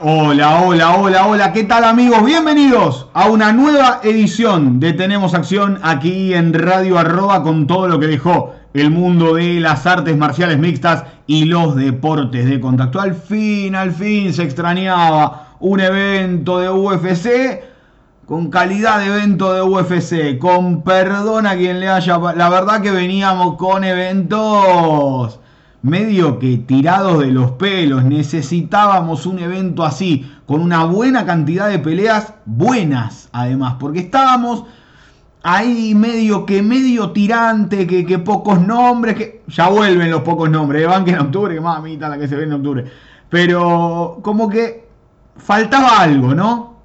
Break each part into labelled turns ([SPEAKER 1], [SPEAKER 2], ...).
[SPEAKER 1] Hola, hola, hola, hola, ¿qué tal amigos? Bienvenidos a una nueva edición de Tenemos Acción aquí en Radio Arroba con todo lo que dejó el mundo de las artes marciales mixtas y los deportes de contacto. Al fin, al fin se extrañaba un evento de UFC con calidad de evento de UFC, con perdón a quien le haya... La verdad que veníamos con eventos medio que tirados de los pelos. Necesitábamos un evento así, con una buena cantidad de peleas buenas, además, porque estábamos ahí medio que medio tirante, que, pocos nombres, que ya vuelven los pocos nombres, van que en octubre, que mamita la que se ve en octubre. Pero como que faltaba algo, ¿no?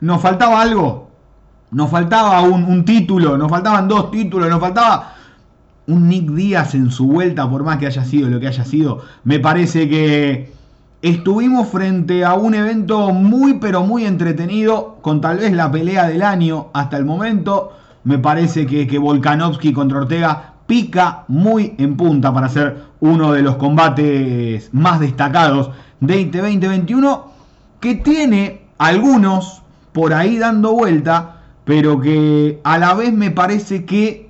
[SPEAKER 1] Nos faltaba algo. Nos faltaba un, un título, nos faltaban dos títulos, nos faltaba un Nick Díaz en su vuelta, por más que haya sido lo que haya sido, me parece que estuvimos frente a un evento muy pero muy entretenido, con tal vez la pelea del año hasta el momento. Me parece que, que Volkanovski contra Ortega pica muy en punta para ser uno de los combates más destacados de 2021, que tiene algunos por ahí dando vuelta, pero que a la vez me parece que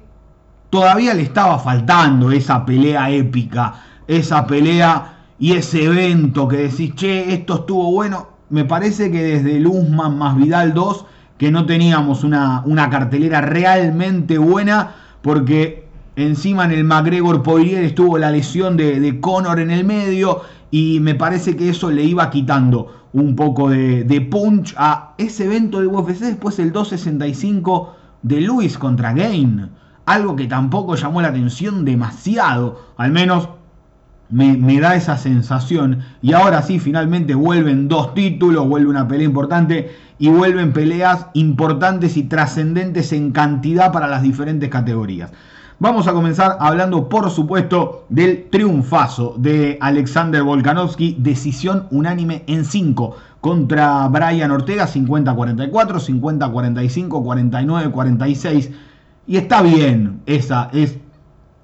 [SPEAKER 1] todavía le estaba faltando esa pelea épica, esa pelea y ese evento que decís, che, esto estuvo bueno. Me parece que desde el Usman más Vidal 2, que no teníamos una, una cartelera realmente buena, porque encima en el McGregor Poirier estuvo la lesión de, de Conor en el medio, y me parece que eso le iba quitando un poco de, de punch a ese evento de UFC. Después el 265 de Luis contra Gain algo que tampoco llamó la atención demasiado, al menos me, da esa sensación. Y ahora sí, finalmente vuelven dos títulos, vuelve una pelea importante y vuelven peleas importantes y trascendentes en cantidad para las diferentes categorías. Vamos a comenzar hablando, por supuesto, del triunfazo de Alexander Volkanovski, decisión unánime en 5 contra Brian Ortega, 50-44, 50-45, 49-46. Y está bien, esa es.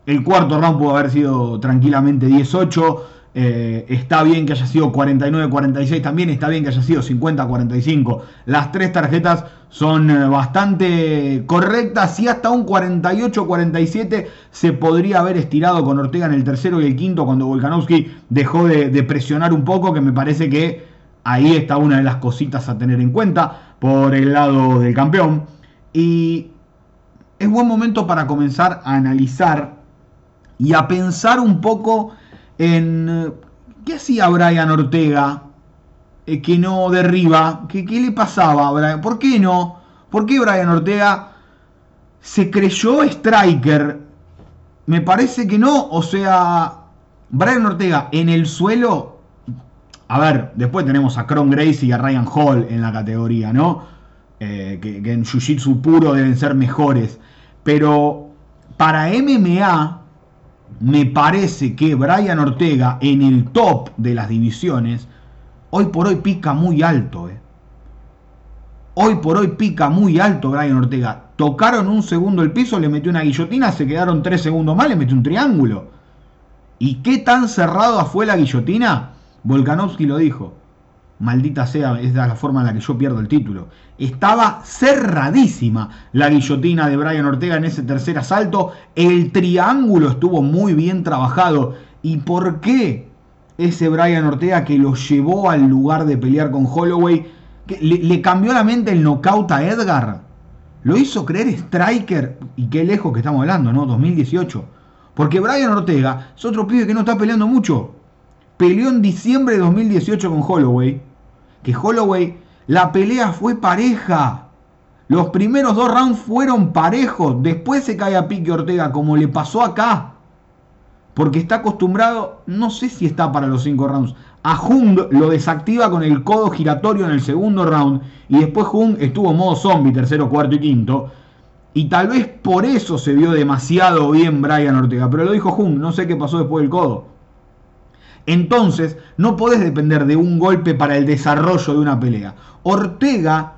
[SPEAKER 1] El cuarto round pudo haber sido tranquilamente 18. Eh, está bien que haya sido 49-46 también, está bien que haya sido 50-45. Las tres tarjetas son eh, bastante correctas y hasta un 48-47 se podría haber estirado con Ortega en el tercero y el quinto cuando Volkanovski dejó de, de presionar un poco, que me parece que ahí está una de las cositas a tener en cuenta por el lado del campeón. Y es buen momento para comenzar a analizar y a pensar un poco en eh, qué hacía Brian Ortega eh, que no derriba, ¿Qué, qué le pasaba a Brian, por qué no, por qué Brian Ortega se creyó striker, me parece que no, o sea, Brian Ortega en el suelo, a ver, después tenemos a Cron Gracie y a Ryan Hall en la categoría, ¿no? Eh, que, en Jiu-Jitsu puro deben ser mejores. Pero para MMA me parece que Brian Ortega en el top de las divisiones, hoy por hoy pica muy alto. Eh. Hoy por hoy pica muy alto Brian Ortega. Tocaron un segundo el piso, le metió una guillotina, se quedaron tres segundos más, le metió un triángulo. ¿Y qué tan cerrada fue la guillotina? Volkanovski lo dijo maldita sea, es la forma en la que yo pierdo el título. Estaba cerradísima la guillotina de Brian Ortega en ese tercer asalto. El triángulo estuvo muy bien trabajado. ¿Y por qué ese Brian Ortega que lo llevó al lugar de pelear con Holloway, le, cambió la mente el knockout a Edgar? Lo hizo creer Striker, y qué lejos que estamos hablando, ¿no? 2018. Porque Brian Ortega es otro pibe que no está peleando mucho peleó en diciembre de 2018 con Holloway. Que Holloway, la pelea fue pareja. Los primeros dos rounds fueron parejos. Después se cae a Pique Ortega, como le pasó acá. Porque está acostumbrado, no sé si está para los cinco rounds. A Jung lo desactiva con el codo giratorio en el segundo round. Y después Jung estuvo modo zombie, tercero, cuarto y quinto. Y tal vez por eso se vio demasiado bien Brian Ortega. Pero lo dijo Jun, no sé qué pasó después del codo. Entonces, no podés depender de un golpe para el desarrollo de una pelea. Ortega,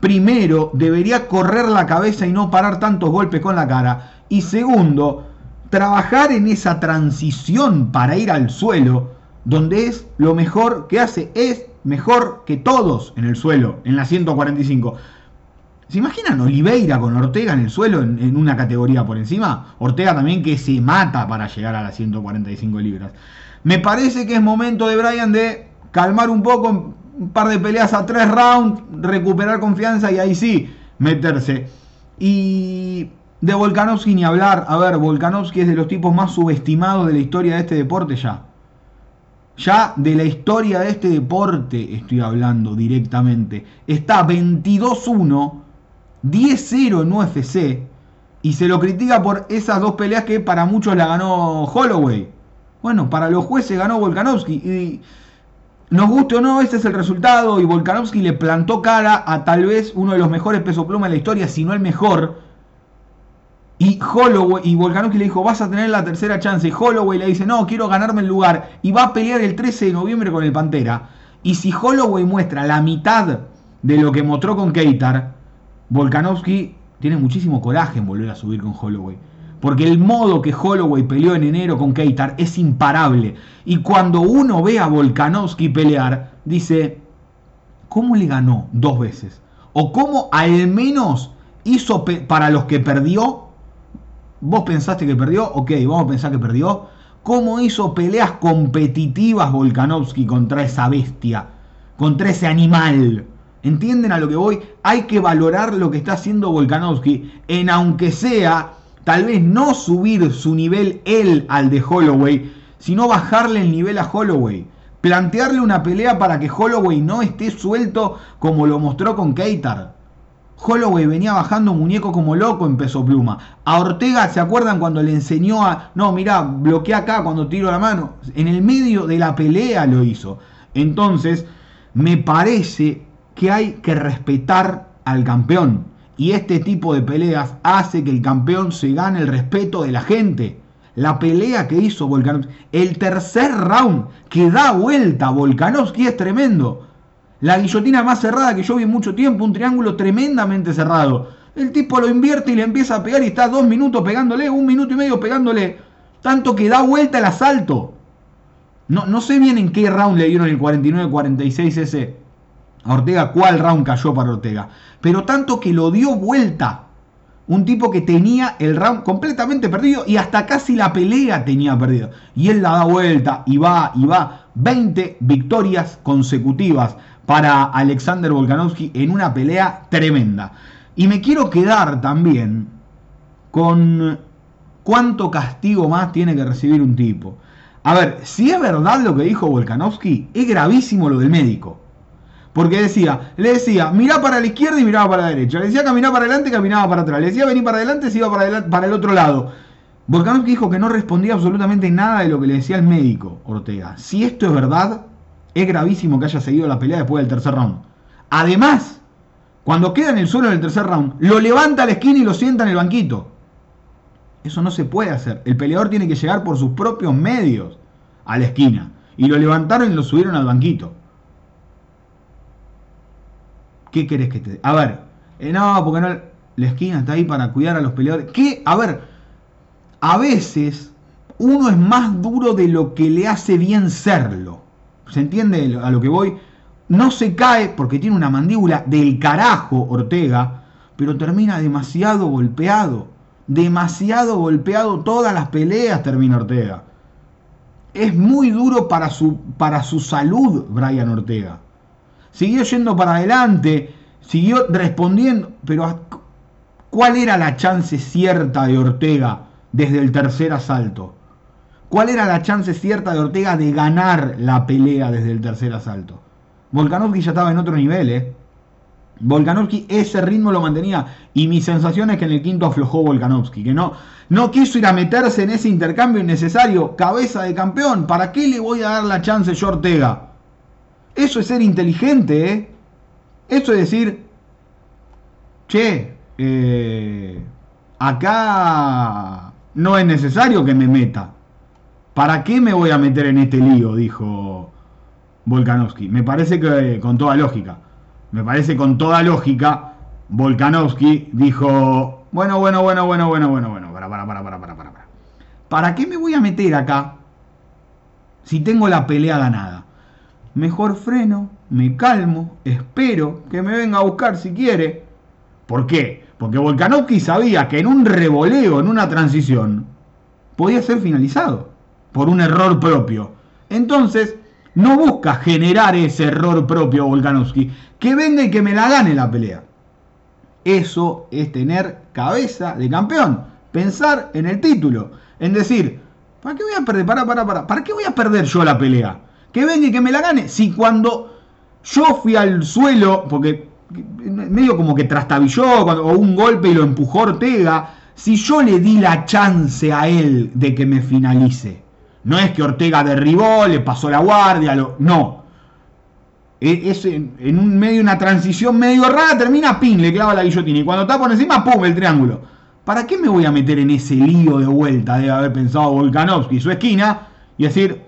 [SPEAKER 1] primero, debería correr la cabeza y no parar tantos golpes con la cara. Y segundo, trabajar en esa transición para ir al suelo, donde es lo mejor que hace, es mejor que todos en el suelo, en la 145. ¿Se imaginan Oliveira con Ortega en el suelo en, una categoría por encima? Ortega también que se mata para llegar a las 145 libras. Me parece que es momento de Brian de calmar un poco, un par de peleas a tres rounds, recuperar confianza y ahí sí meterse. Y de Volkanovski ni hablar. A ver, Volkanovski es de los tipos más subestimados de la historia de este deporte ya. Ya de la historia de este deporte estoy hablando directamente. Está 22-1 10-0 en UFC y se lo critica por esas dos peleas que para muchos la ganó Holloway. Bueno, para los jueces ganó Volkanovski y nos guste o no, ese es el resultado y Volkanovski le plantó cara a tal vez uno de los mejores peso pluma de la historia, si no el mejor. Y Holloway y Volkanovski le dijo, vas a tener la tercera chance. Y Holloway le dice, no, quiero ganarme el lugar. Y va a pelear el 13 de noviembre con el Pantera. Y si Holloway muestra la mitad de lo que mostró con Keitar, Volkanovski tiene muchísimo coraje en volver a subir con Holloway. Porque el modo que Holloway peleó en enero con Keitar es imparable. Y cuando uno ve a Volkanovski pelear, dice, ¿cómo le ganó dos veces? O cómo al menos hizo para los que perdió. ¿Vos pensaste que perdió? Ok, vamos a pensar que perdió. ¿Cómo hizo peleas competitivas Volkanovski contra esa bestia? Contra ese animal. ¿Entienden a lo que voy? Hay que valorar lo que está haciendo Volkanovski en aunque sea, tal vez no subir su nivel él al de Holloway, sino bajarle el nivel a Holloway. Plantearle una pelea para que Holloway no esté suelto como lo mostró con Keitar. Holloway venía bajando muñeco como loco en peso pluma. A Ortega, ¿se acuerdan cuando le enseñó a... No, mira, bloquea acá cuando tiro la mano? En el medio de la pelea lo hizo. Entonces, me parece que hay que respetar al campeón. Y este tipo de peleas hace que el campeón se gane el respeto de la gente. La pelea que hizo Volkanovski, el tercer round que da vuelta Volkanovski es tremendo. La guillotina más cerrada que yo vi en mucho tiempo, un triángulo tremendamente cerrado. El tipo lo invierte y le empieza a pegar y está dos minutos pegándole, un minuto y medio pegándole. Tanto que da vuelta el asalto. No, no sé bien en qué round le dieron el 49-46 ese a Ortega cuál round cayó para Ortega. Pero tanto que lo dio vuelta. Un tipo que tenía el round completamente perdido y hasta casi la pelea tenía perdido. Y él la da vuelta y va y va. 20 victorias consecutivas para Alexander Volkanovski en una pelea tremenda. Y me quiero quedar también con cuánto castigo más tiene que recibir un tipo. A ver, si es verdad lo que dijo Volkanovski, es gravísimo lo del médico. Porque decía, le decía, mirá para la izquierda y miraba para la derecha. Le decía caminar para adelante caminaba para atrás. Le decía venir para adelante se iba para, para el otro lado. Volkanovski dijo que no respondía absolutamente nada de lo que le decía el médico Ortega. Si esto es verdad, es gravísimo que haya seguido la pelea después del tercer round. Además, cuando queda en el suelo en el tercer round, lo levanta a la esquina y lo sienta en el banquito. Eso no se puede hacer. El peleador tiene que llegar por sus propios medios a la esquina. Y lo levantaron y lo subieron al banquito. ¿Qué querés que te.? A ver, eh, no, porque no. La esquina está ahí para cuidar a los peleadores. ¿Qué? A ver, a veces uno es más duro de lo que le hace bien serlo. ¿Se entiende a lo que voy? No se cae porque tiene una mandíbula del carajo Ortega, pero termina demasiado golpeado. Demasiado golpeado todas las peleas termina Ortega. Es muy duro para su, para su salud Brian Ortega siguió yendo para adelante, siguió respondiendo, pero ¿cuál era la chance cierta de Ortega desde el tercer asalto? ¿Cuál era la chance cierta de Ortega de ganar la pelea desde el tercer asalto? Volkanovski ya estaba en otro nivel, ¿eh? Volkanovski ese ritmo lo mantenía y mi sensación es que en el quinto aflojó Volkanovski, que no, no quiso ir a meterse en ese intercambio innecesario, cabeza de campeón, ¿para qué le voy a dar la chance yo Ortega? Eso es ser inteligente, ¿eh? Eso es decir, che, eh, acá no es necesario que me meta. ¿Para qué me voy a meter en este lío? Dijo Volkanovski. Me parece que con toda lógica. Me parece con toda lógica. Volkanovski dijo, bueno, bueno, bueno, bueno, bueno, bueno, bueno, para, para, para, para, para, para. ¿Para qué me voy a meter acá si tengo la pelea ganada? Mejor freno, me calmo, espero que me venga a buscar si quiere. ¿Por qué? Porque Volkanovski sabía que en un revoleo, en una transición, podía ser finalizado por un error propio. Entonces, no busca generar ese error propio Volkanovski, que venga y que me la gane la pelea. Eso es tener cabeza de campeón, pensar en el título, en decir, ¿para qué voy a perder? Para, para, para, ¿para qué voy a perder yo la pelea? Que venga y que me la gane. Si cuando yo fui al suelo, porque medio como que trastabilló o un golpe y lo empujó Ortega. Si yo le di la chance a él de que me finalice, no es que Ortega derribó, le pasó la guardia, no. E, es en, un medio una transición medio rara, termina pin, le clava la guillotina y cuando está por encima, pum, el triángulo. ¿Para qué me voy a meter en ese lío de vuelta? Debe haber pensado Volkanovski su esquina y decir,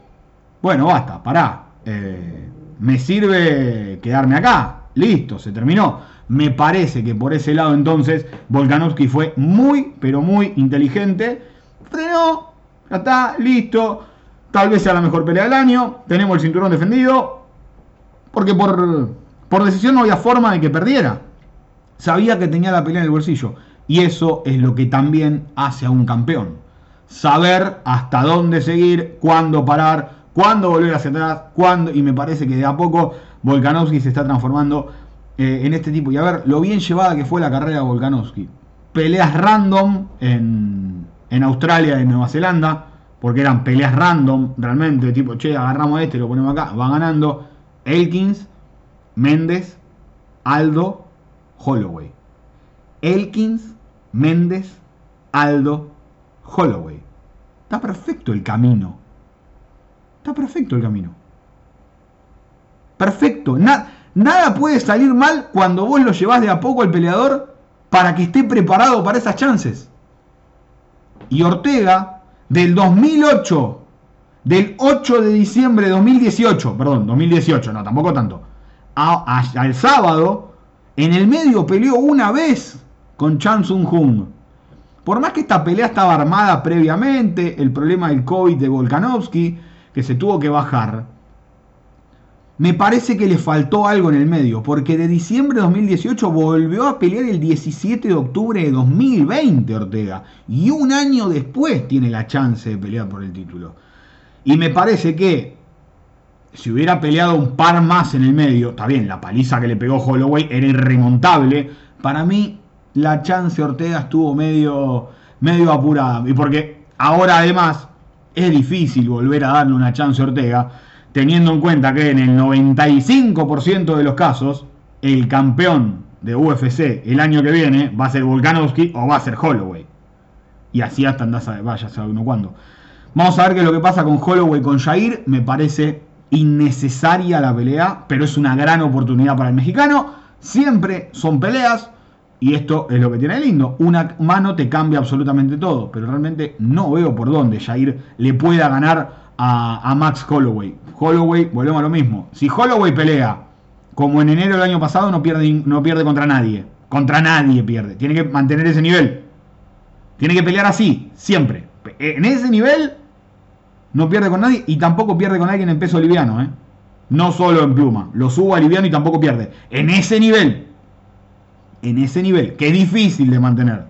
[SPEAKER 1] bueno, basta, pará. Eh, me sirve quedarme acá. Listo, se terminó. Me parece que por ese lado entonces Volkanovski fue muy, pero muy inteligente. Frenó, ya está, listo. Tal vez sea la mejor pelea del año. Tenemos el cinturón defendido. Porque por, por decisión no había forma de que perdiera. Sabía que tenía la pelea en el bolsillo. Y eso es lo que también hace a un campeón. Saber hasta dónde seguir, cuándo parar, cuándo volver hacia atrás, cuándo. Y me parece que de a poco Volkanovski se está transformando eh, en este tipo. Y a ver, lo bien llevada que fue la carrera de Volkanovski. Peleas random en, en Australia y en Nueva Zelanda, porque eran peleas random, realmente, tipo, che, agarramos este, lo ponemos acá, va ganando Elkins, Méndez, Aldo, Holloway. Elkins, Méndez, Aldo, Holloway. Está perfecto el camino. Está perfecto el camino. Perfecto. nada puede salir mal cuando vos lo llevas de a poco al peleador para que esté preparado para esas chances. Y Ortega, del 2008, del 8 de diciembre de 2018, perdón, 2018, no, tampoco tanto, al sábado, en el medio peleó una vez con Chan Sung Jung. Por más que esta pelea estaba armada previamente, el problema del COVID de Volkanovski, que se tuvo que bajar, me parece que le faltó algo en el medio, porque de diciembre de 2018 volvió a pelear el 17 de octubre de 2020 Ortega, y un año después tiene la chance de pelear por el título. Y me parece que si hubiera peleado un par más en el medio, está bien, la paliza que le pegó Holloway era irremontable, para mí la chance Ortega estuvo medio, medio apurada, y porque ahora además es difícil volver a darle una chance a Ortega, teniendo en cuenta que en el 95% de los casos, el campeón de UFC el año que viene va a ser Volkanovski o va a ser Holloway. Y así hasta andás a, vaya, sabe uno cuándo. Vamos a ver qué es lo que pasa con Holloway con Jair. Me parece innecesaria la pelea, pero es una gran oportunidad para el mexicano. Siempre son peleas. Y esto es lo que tiene lindo. Una mano te cambia absolutamente todo. Pero realmente no veo por dónde Jair le pueda ganar a, Max Holloway. Holloway, volvemos a lo mismo. Si Holloway pelea como en enero del año pasado, no pierde, no pierde contra nadie. Contra nadie pierde. Tiene que mantener ese nivel. Tiene que pelear así, siempre. En ese nivel no pierde con nadie y tampoco pierde con alguien en peso liviano. ¿eh? No solo en pluma. Lo subo a liviano y tampoco pierde. En ese nivel. En ese nivel. Que es difícil de mantener.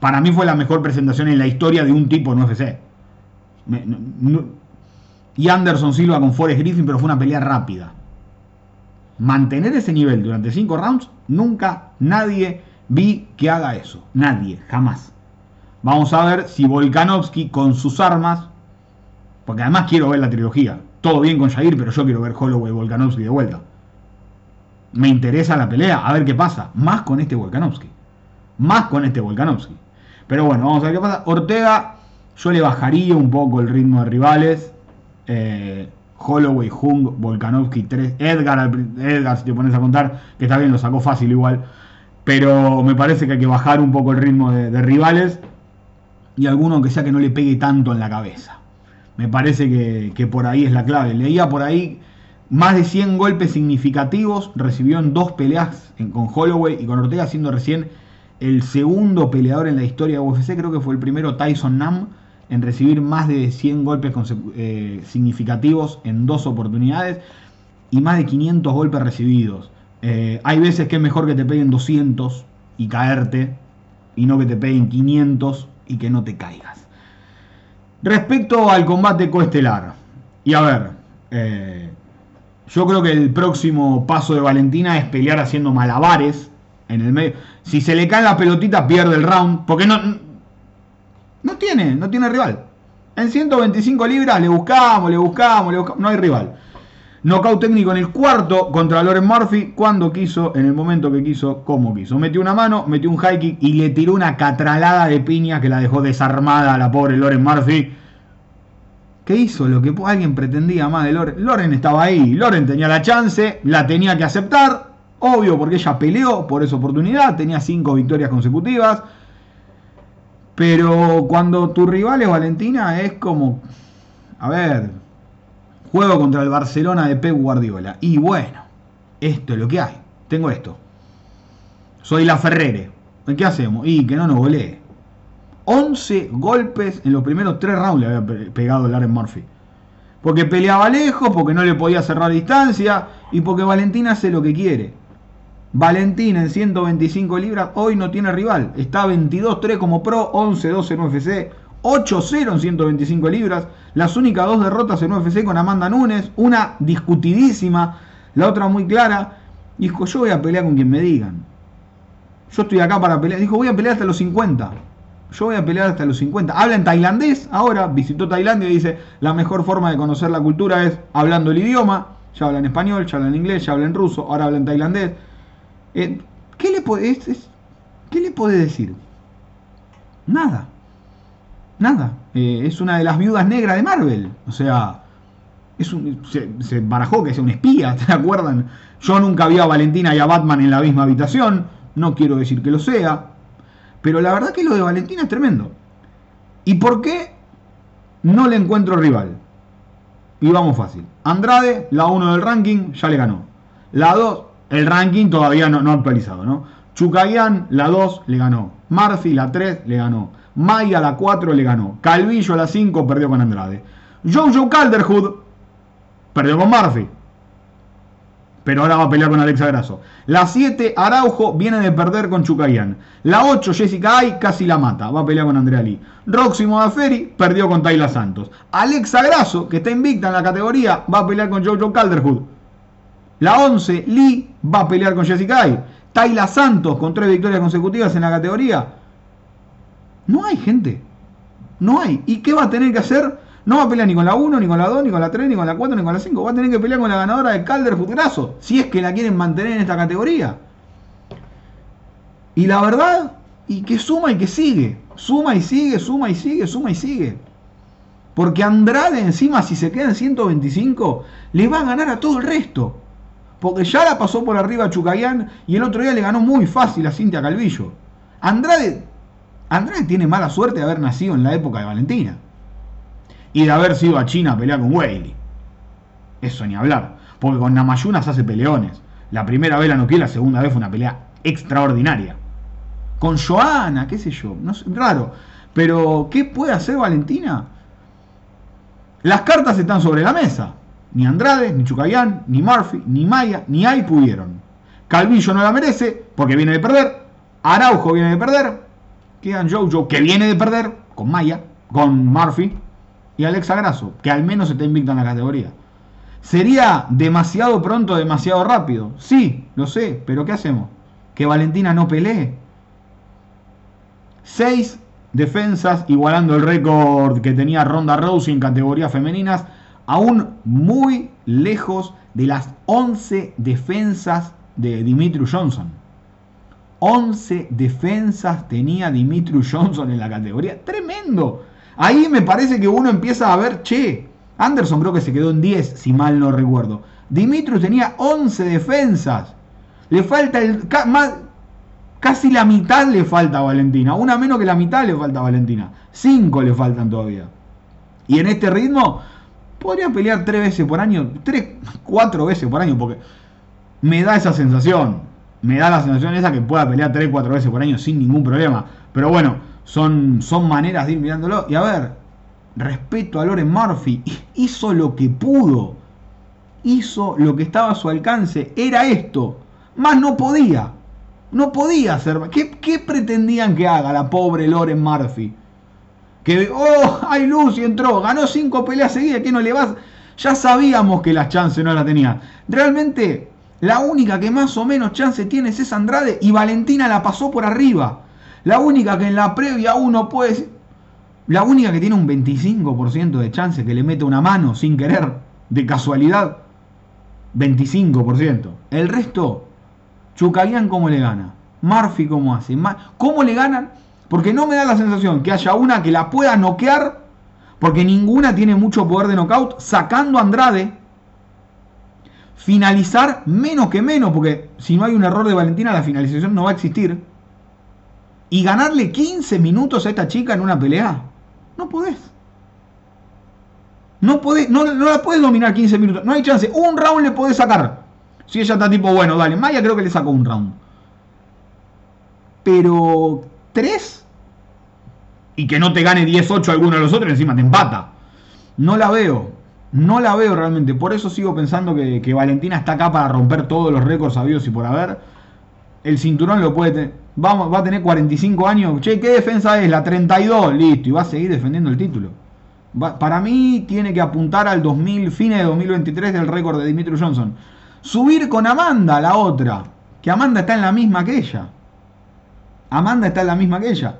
[SPEAKER 1] Para mí fue la mejor presentación en la historia de un tipo en UFC y Anderson Silva con Forrest Griffin, pero fue una pelea rápida. Mantener ese nivel durante 5 rounds, nunca nadie vi que haga eso. Nadie, jamás. Vamos a ver si Volkanovski con sus armas, porque además quiero ver la trilogía. Todo bien con Jair, pero yo quiero ver Holloway y Volkanovski de vuelta. Me interesa la pelea, a ver qué pasa. Más con este Volkanovski. Más con este Volkanovski. Pero bueno, vamos a ver qué pasa. Ortega yo le bajaría un poco el ritmo de rivales. Eh, Holloway, Hung, Volkanovski 3, Edgar, Edgar, si te pones a contar, que está bien, lo sacó fácil igual. pero me parece que hay que bajar un poco el ritmo de, rivales y alguno que sea que no le pegue tanto en la cabeza. Me parece que, que por ahí es la clave. Leía por ahí más de 100 golpes significativos, recibió en dos peleas con Holloway y con Ortega, siendo recién el segundo peleador en la historia de UFC. Creo que fue el primero Tyson Nam en recibir más de 100 golpes eh, significativos en dos oportunidades y más de 500 golpes recibidos. Eh, hay veces que es mejor que te peguen 200 y caerte y no que te peguen 500 y que no te caigas. Respecto al combate coestelar, y a ver, eh, yo creo que el próximo paso de Valentina es pelear haciendo malabares en el medio. Si se le cae la pelotita, pierde el round, porque no, no tiene, no tiene rival. En 125 libras le buscamos, le buscamos, le buscamos, no hay rival. Knockout técnico en el cuarto contra Loren Murphy, cuando quiso, en el momento que quiso, como quiso. Metió una mano, metió un high kick y le tiró una catralada de piña que la dejó desarmada a la pobre Loren Murphy. ¿Qué hizo? Lo que alguien pretendía más de Loren. Loren estaba ahí, Loren tenía la chance, la tenía que aceptar, obvio porque ella peleó por esa oportunidad, tenía cinco victorias consecutivas. Pero cuando tu rival es Valentina es como, a ver, Juego contra el Barcelona de Pep Guardiola. Y bueno, esto es lo que hay. Tengo esto. Soy la Ferrere. ¿Qué hacemos? Y que no nos golee. 11 golpes en los primeros 3 rounds le había pegado Laren Murphy. Porque peleaba lejos, porque no le podía cerrar distancia y porque Valentina hace lo que quiere. Valentina en 125 libras hoy no tiene rival. Está 22-3 como pro, 11-12 en UFC. 8-0 en 125 libras. Las únicas dos derrotas en UFC con Amanda Nunes. Una discutidísima, la otra muy clara. Dijo, yo voy a pelear con quien me digan. Yo estoy acá para pelear. Dijo, voy a pelear hasta los 50. Yo voy a pelear hasta los 50. Habla en tailandés ahora. Visitó Tailandia y dice, la mejor forma de conocer la cultura es hablando el idioma. Ya habla en español, ya habla en inglés, ya habla en ruso, ahora habla en tailandés. Eh, ¿qué, le puede, ¿Qué le puede decir? Nada. Nada. Eh, es una de las viudas negras de Marvel. O sea, es se, barajó que sea un espía, ¿te acuerdan? Yo nunca vi a Valentina y a Batman en la misma habitación. No quiero decir que lo sea. Pero la verdad que lo de Valentina es tremendo. ¿Y por qué no le encuentro rival? Y vamos fácil. Andrade, la 1 del ranking, ya le ganó. La 2, el ranking todavía no, no actualizado, ¿no? Chucayan, la 2, le ganó. Marcy, la 3, le ganó. Maya la 4 le ganó. Calvillo la 5 perdió con Andrade. Jojo Calderhood perdió con Murphy. Pero ahora va a pelear con Alexa Grasso. La 7, Araujo, viene de perder con Chucayan. La 8, Jessica Ay, casi la mata. Va a pelear con Andrea Lee. Roxy Modaferi perdió con Tayla Santos. Alexa Grasso, que está invicta en la categoría, va a pelear con Jojo Calderhood. La 11, Lee, va a pelear con Jessica Ay. Tayla Santos, con tres victorias consecutivas en la categoría, no hay gente. No hay. ¿Y qué va a tener que hacer? No va a pelear ni con la 1, ni con la 2, ni con la 3, ni con la 4, ni con la 5. Va a tener que pelear con la ganadora de Calder Grasso. Si es que la quieren mantener en esta categoría. Y la verdad, y que suma y que sigue. Suma y sigue, suma y sigue, suma y sigue. Porque Andrade encima, si se queda en 125, le va a ganar a todo el resto. Porque ya la pasó por arriba a Chucayán y el otro día le ganó muy fácil a Cintia Calvillo. Andrade Andrade tiene mala suerte de haber nacido en la época de Valentina. Y de haber sido a China a pelear con Weili. Eso ni hablar. Porque con Namayunas hace peleones. La primera vez la noqué, la segunda vez fue una pelea extraordinaria. Con Joana, qué sé yo. No raro. Pero, ¿qué puede hacer Valentina? Las cartas están sobre la mesa. Ni Andrade, ni Chucayán, ni Murphy, ni Maya, ni Ay pudieron. Calvillo no la merece porque viene de perder. Araujo viene de perder quedan Jojo, que viene de perder con Maya, con Murphy, y Alexa Grasso, que al menos está invicta en la categoría. ¿Sería demasiado pronto, demasiado rápido? Sí, lo sé, pero ¿qué hacemos? ¿Que Valentina no pelee? Seis defensas, igualando el récord que tenía Ronda Rousey en categorías femeninas, aún muy lejos de las 11 defensas de Dimitri Johnson. 11 defensas tenía Dimitri Johnson en la categoría. Tremendo. Ahí me parece que uno empieza a ver, che, Anderson creo que se quedó en 10, si mal no recuerdo. Dimitrius tenía 11 defensas. Le falta el, Casi la mitad le falta a Valentina. Una menos que la mitad le falta a Valentina. Cinco le faltan todavía. Y en este ritmo, podría pelear tres veces por año. Tres, cuatro veces por año. Porque me da esa sensación. Me da la sensación esa que pueda pelear tres, cuatro veces por año sin ningún problema. Pero bueno, son, son maneras de ir mirándolo. Y a ver, respeto a Loren Murphy. Hizo lo que pudo. Hizo lo que estaba a su alcance. Era esto. Más no podía. No podía hacer. ¿Qué, ¿Qué pretendían que haga la pobre Loren Murphy? Que, oh, ay Lucy entró, ganó cinco peleas seguidas, que no le vas. Ya sabíamos que las chances no las tenía. Realmente, la única que más o menos chance tiene es Andrade y Valentina la pasó por arriba. La única que en la previa uno puede. La única que tiene un 25% de chance que le mete una mano sin querer, de casualidad. 25%. El resto, Chucalian cómo le gana, Murphy cómo hace, cómo le ganan, porque no me da la sensación que haya una que la pueda noquear, porque ninguna tiene mucho poder de knockout, sacando a Andrade, finalizar menos que menos, porque si no hay un error de Valentina, la finalización no va a existir, y ganarle 15 minutos a esta chica en una pelea, no podés. No, podés, no, no la puedes dominar 15 minutos, no hay chance, un round le podés sacar. Si ella está tipo, bueno, dale, Maya creo que le sacó un round. Pero, ¿tres? Y que no te gane 10-8 alguno de los otros, encima te empata. No la veo. No la veo realmente. Por eso sigo pensando que, Valentina está acá para romper todos los récords sabidos y por haber. El cinturón lo puede tener. Va, va a tener 45 años. Che, ¿qué defensa es? La 32. Listo. Y va a seguir defendiendo el título. para mí tiene que apuntar al 2000, fines de 2023 del récord de Dimitri Johnson subir con Amanda, la otra, que Amanda está en la misma que ella. Amanda está en la misma que ella.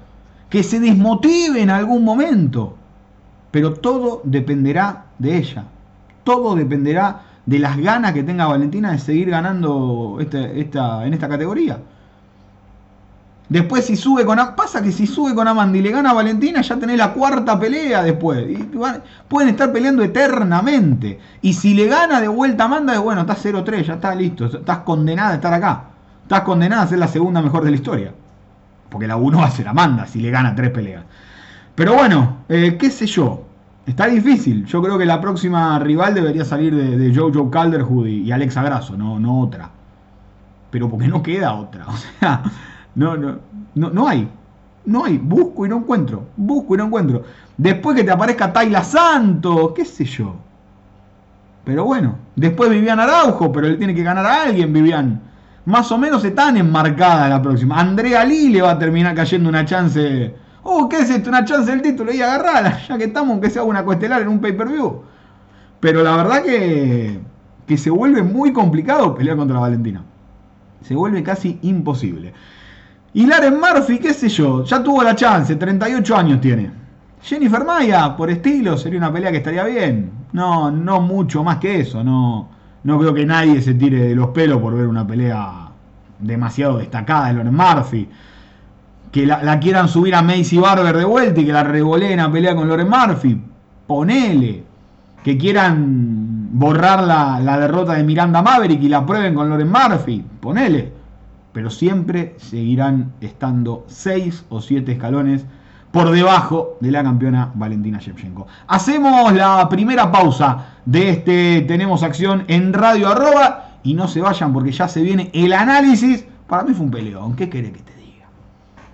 [SPEAKER 1] Que se desmotive en algún momento. Pero todo dependerá de ella. Todo dependerá de las ganas que tenga Valentina de seguir ganando este, esta, en esta categoría. Después si sube con pasa que si sube con Amanda y le gana a Valentina ya tenés la cuarta pelea después. Pueden estar peleando eternamente. Y si le gana de vuelta a Amanda, bueno, estás 0-3, ya está listo. Estás condenada a estar acá. Estás condenada a ser la segunda mejor de la historia. Porque la 1 va a ser Amanda si le gana tres peleas. Pero bueno, eh, qué sé yo. Está difícil. Yo creo que la próxima rival debería salir de, de Jojo Calderwood y, y Alexa Grasso, no, no otra. Pero porque no queda otra. O sea, no, no, no, no hay. No hay. Busco y no encuentro. Busco y no encuentro. Después que te aparezca Tayla Santos, qué sé yo. Pero bueno, después Vivian Araujo, pero le tiene que ganar a alguien, Vivian. Más o menos están enmarcadas la próxima. Andrea Lee le va a terminar cayendo una chance. Oh, ¿qué es esto? Una chance del título y agarrarla, ya que estamos, aunque sea una cuestelar en un pay-per-view. Pero la verdad que, que se vuelve muy complicado pelear contra Valentina. Se vuelve casi imposible. Y Laren Murphy, qué sé yo, ya tuvo la chance, 38 años tiene. Jennifer Maya, por estilo, sería una pelea que estaría bien. No, no mucho más que eso. No, no creo que nadie se tire de los pelos por ver una pelea demasiado destacada de Loren Murphy. Que la, quieran subir a Macy Barber de vuelta y que la revoleen a pelea con Loren Murphy. Ponele. Que quieran borrar la, la derrota de Miranda Maverick y la prueben con Loren Murphy. Ponele pero siempre seguirán estando 6 o 7 escalones por debajo de la campeona Valentina Shevchenko. Hacemos la primera pausa de este Tenemos Acción en Radio Arroba y no se vayan porque ya se viene el análisis. Para mí fue un peleón, ¿qué querés que te diga?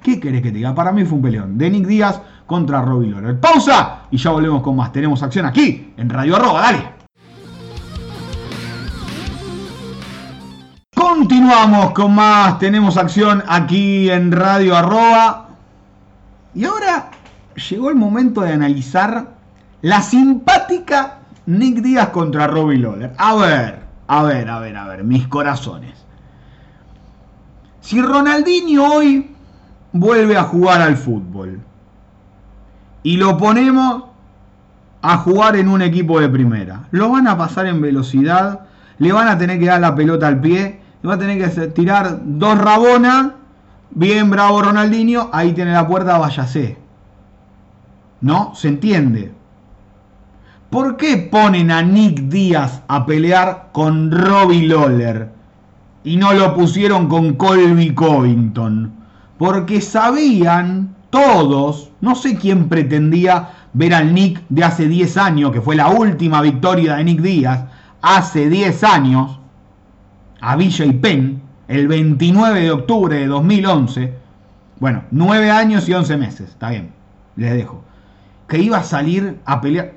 [SPEAKER 1] ¿Qué querés que te diga? Para mí fue un peleón de Nick Díaz contra Robbie Lawler. Pausa y ya volvemos con más. Tenemos acción aquí en Radio Arroba, dale. Continuamos con más, tenemos acción aquí en Radio Arroba. Y ahora llegó el momento de analizar la simpática Nick Díaz contra Robbie Lawler. A ver, a ver, a ver, a ver, mis corazones. Si Ronaldinho hoy vuelve a jugar al fútbol y lo ponemos a jugar en un equipo de primera, lo van a pasar en velocidad, le van a tener que dar la pelota al pie va a tener que tirar dos rabonas. Bien, bravo Ronaldinho. Ahí tiene la puerta, váyase. ¿No? ¿Se entiende? ¿Por qué ponen a Nick Díaz a pelear con Robbie Lawler? Y no lo pusieron con Colby Covington. porque sabían todos, no sé quién pretendía ver al Nick de hace 10 años, que fue la última victoria de Nick Díaz, hace 10 años, a Villa y Penn, el 29 de octubre de 2011, bueno, 9 años y 11 meses, está bien, les dejo, que iba a salir a pelear,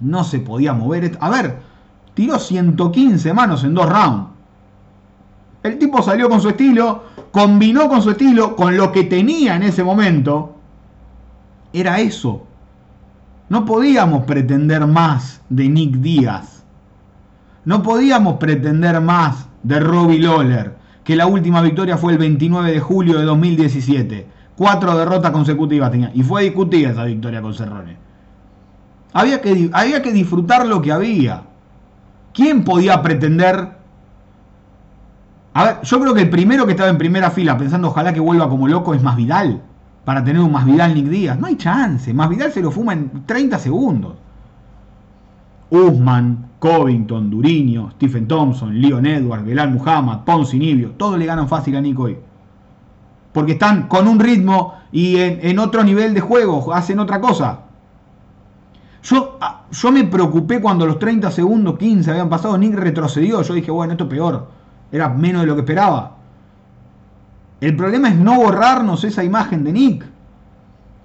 [SPEAKER 1] no se podía mover, a ver, tiró 115 manos en dos rounds, el tipo salió con su estilo, combinó con su estilo, con lo que tenía en ese momento, era eso. No podíamos pretender más de Nick Díaz. No podíamos pretender más de Robbie Lawler, que la última victoria fue el 29 de julio de 2017. Cuatro derrotas consecutivas tenía. Y fue discutida esa victoria con Cerrone. Había que, había que disfrutar lo que había. ¿Quién podía pretender yo creo que el primero que estaba en primera fila pensando ojalá que vuelva como loco es Más Vidal. Para tener un Más Vidal Nick Díaz. No hay chance. Más Vidal se lo fuma en 30 segundos. Usman, Covington, Duriño, Stephen Thompson, Leon Edwards, Belal Muhammad, Ponce Nibio. Todos le ganan fácil a Nick hoy. Porque están con un ritmo y en, otro nivel de juego. Hacen otra cosa. Yo, ah, yo me preocupé cuando los 30 segundos, 15 habían pasado. Nick retrocedió. Yo dije, bueno, esto es peor era menos de lo que esperaba. El problema es no borrarnos esa imagen de Nick.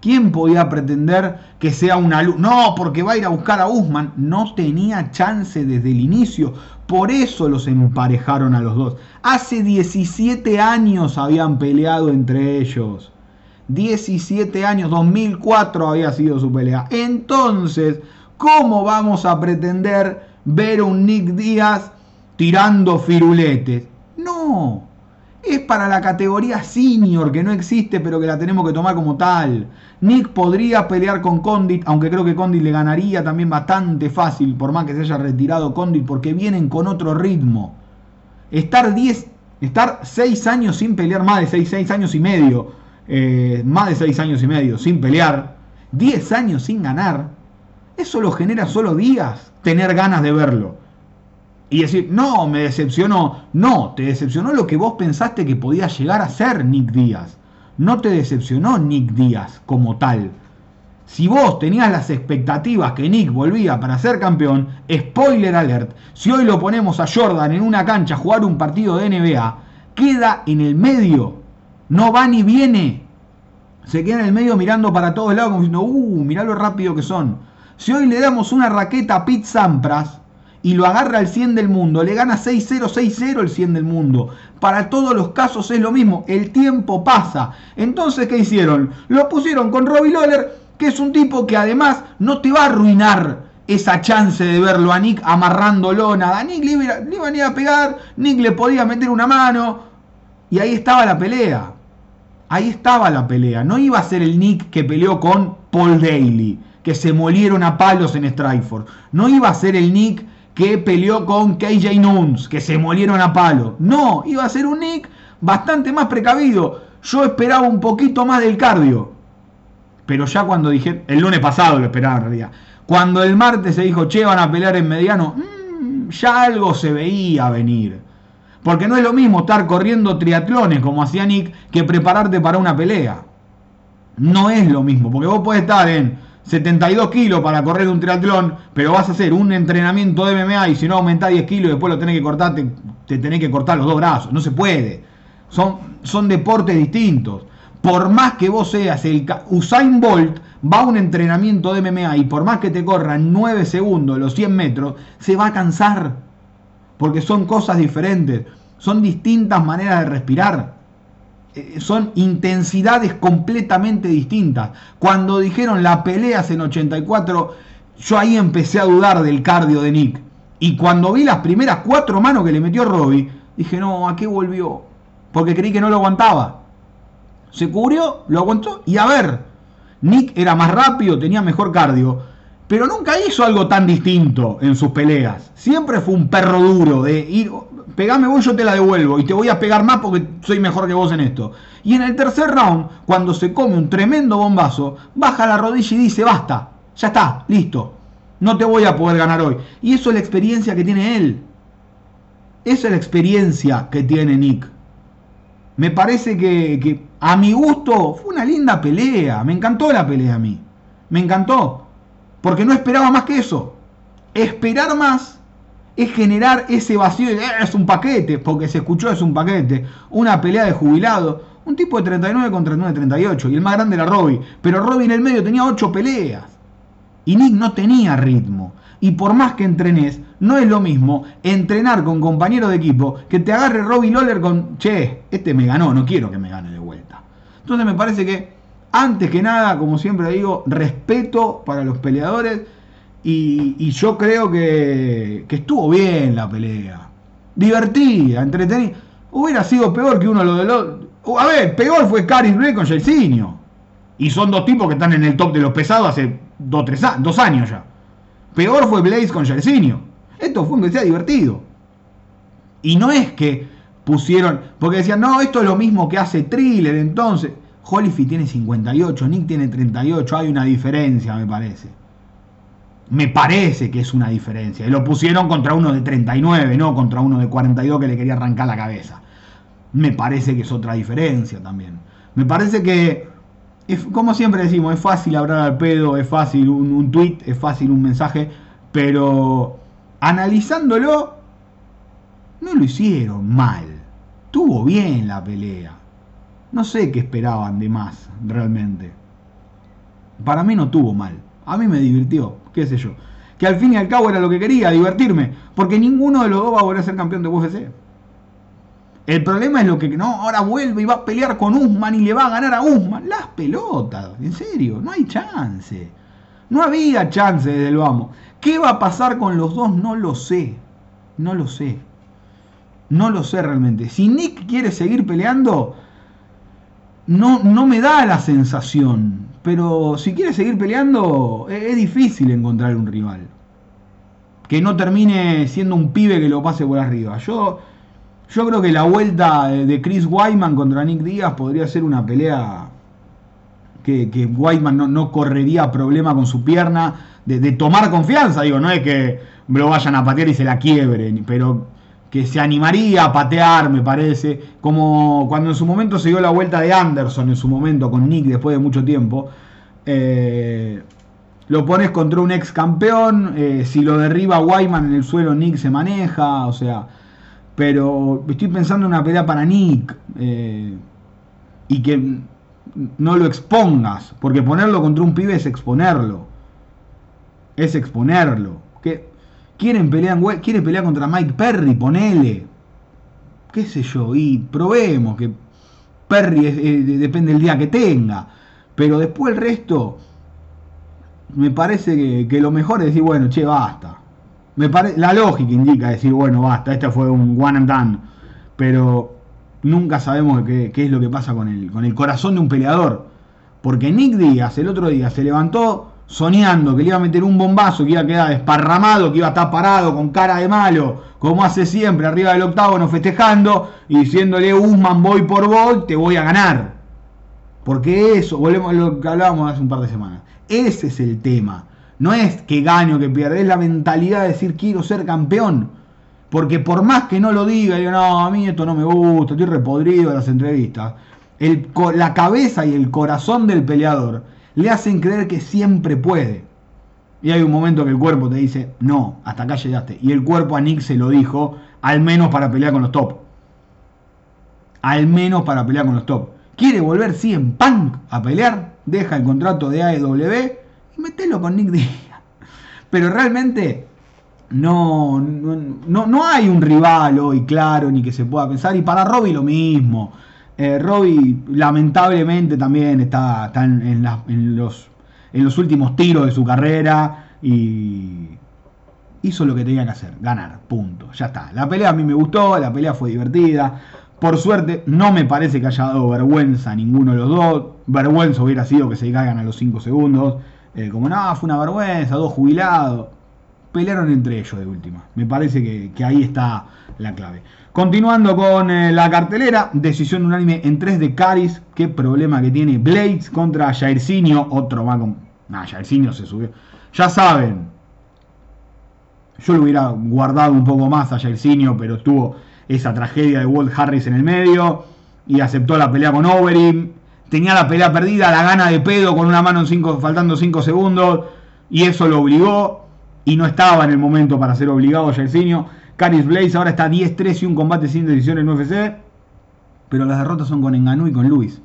[SPEAKER 1] ¿Quién podía pretender que sea una luz? No, porque va a ir a buscar a Usman. No tenía chance desde el inicio. Por eso los emparejaron a los dos. Hace 17 años habían peleado entre ellos. 17 años, 2004 había sido su pelea. Entonces, ¿cómo vamos a pretender ver un Nick Díaz tirando firuletes. No, es para la categoría senior que no existe pero que la tenemos que tomar como tal. Nick podría pelear con Condit, aunque creo que Condit le ganaría también bastante fácil, por más que se haya retirado Condit, porque vienen con otro ritmo. Estar 10, estar 6 años sin pelear, más de 6, 6 años y medio, eh, más de 6 años y medio sin pelear, 10 años sin ganar, eso lo genera solo días tener ganas de verlo y decir, no, me decepcionó. No, te decepcionó lo que vos pensaste que podía llegar a ser Nick Díaz. No te decepcionó Nick Díaz como tal. Si vos tenías las expectativas que Nick volvía para ser campeón, spoiler alert, si hoy lo ponemos a Jordan en una cancha a jugar un partido de NBA, queda en el medio. No va ni viene. Se queda en el medio mirando para todos lados como diciendo, uh, mirá lo rápido que son. Si hoy le damos una raqueta a Pete Sampras, y lo agarra al 100 del mundo, le gana 6-0, 6-0 el 100 del mundo. Para todos los casos es lo mismo, el tiempo pasa. Entonces, ¿qué hicieron? Lo pusieron con Robbie Lawler, que es un tipo que además no te va a arruinar esa chance de verlo a Nick amarrándolo, nada. Nick le iba, a ir a pegar, Nick le podía meter una mano, y ahí estaba la pelea. Ahí estaba la pelea. No iba a ser el Nick que peleó con Paul Daly, que se molieron a palos en Strikeforce. No iba a ser el Nick que peleó con KJ Nunes, que se molieron a palo. No, iba a ser un Nick bastante más precavido. Yo esperaba un poquito más del cardio. Pero ya cuando dije, el lunes pasado lo esperaba realidad. Cuando el martes se dijo, che, van a pelear en mediano, mm, ya algo se veía venir. Porque no es lo mismo estar corriendo triatlones como hacía Nick que prepararte para una pelea. No es lo mismo, porque vos podés estar en 72 kilos para correr un triatlón, pero vas a hacer un entrenamiento de MMA y si no aumentás 10 kilos y después lo tenés que cortar, te, tenés que cortar los dos brazos. No se puede. Son, son deportes distintos. Por más que vos seas el Usain Bolt, va a un entrenamiento de MMA y por más que te corran 9 segundos los 100 metros, se va a cansar. Porque son cosas diferentes. Son distintas maneras de respirar. Eh, son intensidades completamente distintas. Cuando dijeron la peleas en 84, yo ahí empecé a dudar del cardio de Nick. Y cuando vi las primeras cuatro manos que le metió Robbie, dije, no, ¿a qué volvió? Porque creí que no lo aguantaba. Se cubrió, lo aguantó y a ver, Nick era más rápido, tenía mejor cardio, pero nunca hizo algo tan distinto en sus peleas. Siempre fue un perro duro de ir, pegame vos, yo te la devuelvo y te voy a pegar más porque soy mejor que vos en esto. Y en el tercer round, cuando se come un tremendo bombazo, baja la rodilla y dice, basta, ya está, listo, no te voy a poder ganar hoy. Y eso es la experiencia que tiene él. Esa es la experiencia que tiene Nick. Me parece que, A mi gusto, fue una linda pelea. Me encantó la pelea a mí. Me encantó. Porque no esperaba más que eso. Esperar más es generar ese vacío. De, ah, es un paquete, porque se escuchó, es un paquete. Una pelea de jubilado. Un tipo de 39 contra 39 38. Y el más grande era Robbie. Pero Robbie en el medio tenía 8 peleas. Y Nick no tenía ritmo. Y por más que entrenes, no es lo mismo entrenar con compañeros de equipo que te agarre Robbie Lawler con, che, este me ganó, no quiero que me gane de vuelta. Entonces me parece que, antes que nada, como siempre digo, respeto para los peleadores y, yo creo que, que, estuvo bien la pelea. Divertida, entretenida. Hubiera sido peor que uno lo de los... A ver, peor fue Caris Ray con Jairzinho. Y son dos tipos que están en el top de los pesados hace dos, tres, dos años ya. Peor fue Blaze con Yersinio. Esto fue un que sea divertido. Y no es que pusieron, porque decían, no, esto es lo mismo que hace Thriller, entonces. Holyfield tiene 58, Nick tiene 38, hay una diferencia, me parece. Me parece que es una diferencia. Y lo pusieron contra uno de 39, no contra uno de 42 que le quería arrancar la cabeza. Me parece que es otra diferencia también. Me parece que como siempre decimos, es fácil hablar al pedo, es fácil un, un tweet, es fácil un mensaje, pero analizándolo, no lo hicieron mal. Tuvo bien la pelea. No sé qué esperaban de más, realmente. Para mí no tuvo mal. A mí me divirtió, qué sé yo. Que al fin y al cabo era lo que quería, divertirme. Porque ninguno de los dos va a volver a ser campeón de UFC. El problema es lo que no, ahora vuelve y va a pelear con Usman y le va a ganar a Usman. Las pelotas, en serio, no hay chance. No había chance desde el vamos. ¿Qué va a pasar con los dos? No lo sé. No lo sé. No lo sé realmente. Si Nick quiere seguir peleando, no, no me da la sensación. Pero si quiere seguir peleando, es, es difícil encontrar un rival. Que no termine siendo un pibe que lo pase por arriba. Yo yo creo que la vuelta de Chris Wyman contra Nick Díaz podría ser una pelea que, que Wyman no, correría problema con su pierna, de, tomar confianza, digo, no es que lo vayan a patear y se la quiebren, pero que se animaría a patear, me parece, como cuando en su momento se dio la vuelta de Anderson, en su momento con Nick después de mucho tiempo. Eh, lo pones contra un ex campeón, eh, si lo derriba Wyman en el suelo, Nick se maneja, o sea, pero estoy pensando en una pelea para Nick. Eh, y que no lo expongas. Porque ponerlo contra un pibe es exponerlo. Es exponerlo. Quieren pelear, quiere pelear contra Mike Perry, ponele. Qué sé yo. Y probemos que Perry depende del día que tenga. Pero después el resto. Me parece que, lo mejor es decir, bueno, che, basta me la lógica indica decir, bueno, basta, este fue un one and done, pero nunca sabemos qué, es lo que pasa con el, con el corazón de un peleador. Porque Nick Díaz el otro día se levantó soñando que le iba a meter un bombazo, que iba a quedar desparramado, que iba a estar parado con cara de malo, como hace siempre, arriba del octágono festejando y diciéndole, Usman, voy por voy, te voy a ganar. Porque eso, volvemos a lo que hablábamos hace un par de semanas. Ese es el tema. No es que gane o que pierde, es la mentalidad de decir quiero ser campeón. Porque por más que no lo diga, diga, no, a mí esto no me gusta, estoy repodrido de las entrevistas, la cabeza y el corazón del peleador le hacen creer que siempre puede. Y hay un momento que el cuerpo te dice, no, hasta acá llegaste. Y el cuerpo a Nick se lo dijo, al menos para pelear con los top. Al menos para pelear con los top. ¿Quiere volver sí en Punk a pelear? Deja el contrato de AEW metelo con Nick Díaz. Pero realmente no, no, no, hay un rival hoy claro ni que se pueda pensar. Y para Robbie lo mismo. Eh, Robbie lamentablemente también está, en, los, en los últimos tiros de su carrera y hizo lo que tenía que hacer, ganar, punto, ya está. La pelea a mí me gustó, la pelea fue divertida. Por suerte, no me parece que haya dado vergüenza a ninguno de los dos. Vergüenza hubiera sido que se caigan a los 5 segundos. Eh, como, no, fue una vergüenza, dos jubilados. Pelearon entre ellos de última. Me parece que, ahí está la clave. Continuando con eh, la cartelera, decisión unánime en 3 de Caris. Qué problema que tiene Blades contra Jairzinho. Otro va con. Nah, se subió. Ya saben. Yo lo hubiera guardado un poco más a Jairzinho, pero tuvo esa tragedia de Walt Harris en el medio. y aceptó la pelea con Overeem. Tenía la pelea perdida, la gana de pedo con una mano en cinco, faltando 5 segundos y eso lo obligó y no estaba en el momento para ser obligado Jairzinho. Caris Blaze ahora está 10-3 y un combate sin decisión en UFC, pero las derrotas son con Enganú y con Luis.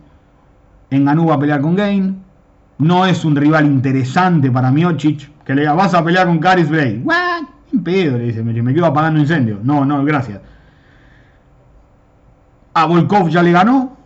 [SPEAKER 1] Enganú va a pelear con Gain, no es un rival interesante para Miocic, que le diga, vas a pelear con Caris Blaze. ¿What? Pedo, le dice, me quedo apagando incendio. No, no, gracias. A Volkov ya le ganó.